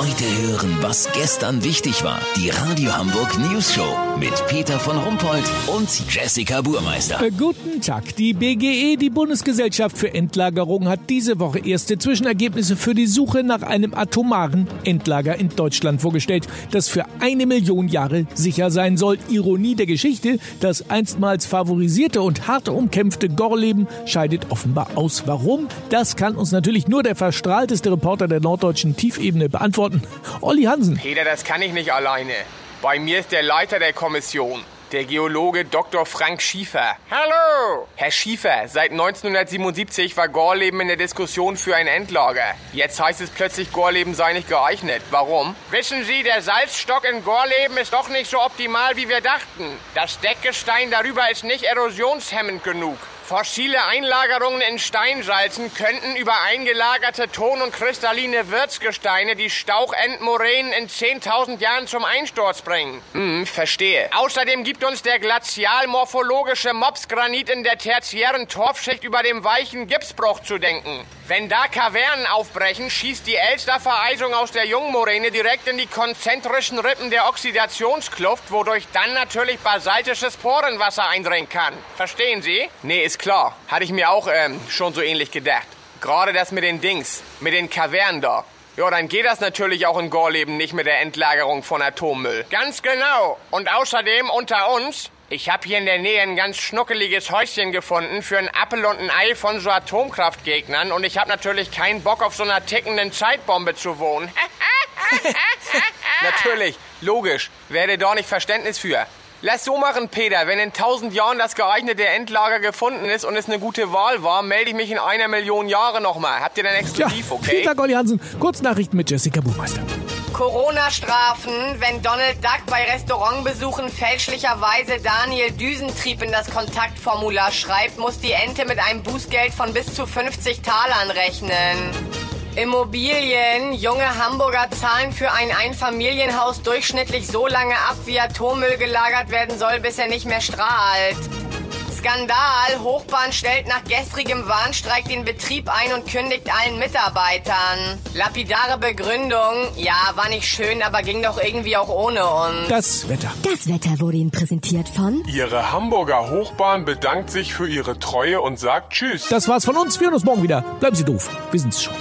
Heute hören, was gestern wichtig war. Die Radio Hamburg News Show mit Peter von Rumpold und Jessica Burmeister. Äh, guten Tag. Die BGE, die Bundesgesellschaft für Endlagerung, hat diese Woche erste Zwischenergebnisse für die Suche nach einem atomaren Endlager in Deutschland vorgestellt, das für eine Million Jahre sicher sein soll. Ironie der Geschichte, das einstmals favorisierte und hart umkämpfte Gorleben scheidet offenbar aus. Warum? Das kann uns natürlich nur der verstrahlteste Reporter der norddeutschen Tiefebene beantworten. Olli Hansen. Peter, das kann ich nicht alleine. Bei mir ist der Leiter der Kommission, der Geologe Dr. Frank Schiefer. Hallo! Herr Schiefer, seit 1977 war Gorleben in der Diskussion für ein Endlager. Jetzt heißt es plötzlich, Gorleben sei nicht geeignet. Warum? Wissen Sie, der Salzstock in Gorleben ist doch nicht so optimal, wie wir dachten. Das Deckgestein darüber ist nicht erosionshemmend genug. Fossile Einlagerungen in Steinsalzen könnten über eingelagerte Ton- und kristalline Wirtsgesteine die Stauchendmoränen in 10.000 Jahren zum Einsturz bringen. Hm, verstehe. Außerdem gibt uns der glazialmorphologische Mopsgranit in der tertiären Torfschicht über dem weichen Gipsbruch zu denken. Wenn da Kavernen aufbrechen, schießt die Elstervereisung aus der Jungmoräne direkt in die konzentrischen Rippen der Oxidationskluft, wodurch dann natürlich basaltisches Porenwasser eindringen kann. Verstehen Sie? Nee, ist klar. Hatte ich mir auch ähm, schon so ähnlich gedacht. Gerade das mit den Dings, mit den Kavernen da. Ja, dann geht das natürlich auch in Gorleben nicht mit der Endlagerung von Atommüll. Ganz genau. Und außerdem unter uns, ich habe hier in der Nähe ein ganz schnuckeliges Häuschen gefunden für ein Appel und ein Ei von so Atomkraftgegnern und ich habe natürlich keinen Bock auf so einer tickenden Zeitbombe zu wohnen. natürlich, logisch. Werde da nicht Verständnis für. Lass so machen, Peter. Wenn in tausend Jahren das geeignete Endlager gefunden ist und es eine gute Wahl war, melde ich mich in einer Million Jahre nochmal. Habt ihr dann exklusiv, ja, okay? Vielen Dank, Olli Hansen. Kurznachrichten mit Jessica Buchmeister. Corona-Strafen, wenn Donald Duck bei Restaurantbesuchen fälschlicherweise Daniel Düsentrieb in das Kontaktformular schreibt, muss die Ente mit einem Bußgeld von bis zu 50 Talern rechnen. Immobilien. Junge Hamburger zahlen für ein Einfamilienhaus durchschnittlich so lange ab, wie Atommüll gelagert werden soll, bis er nicht mehr strahlt. Skandal. Hochbahn stellt nach gestrigem Warnstreik den Betrieb ein und kündigt allen Mitarbeitern. Lapidare Begründung. Ja, war nicht schön, aber ging doch irgendwie auch ohne uns. Das Wetter. Das Wetter wurde Ihnen präsentiert von Ihre Hamburger Hochbahn bedankt sich für Ihre Treue und sagt Tschüss. Das war's von uns. Wir hören uns morgen wieder. Bleiben Sie doof. Wir sind's schon.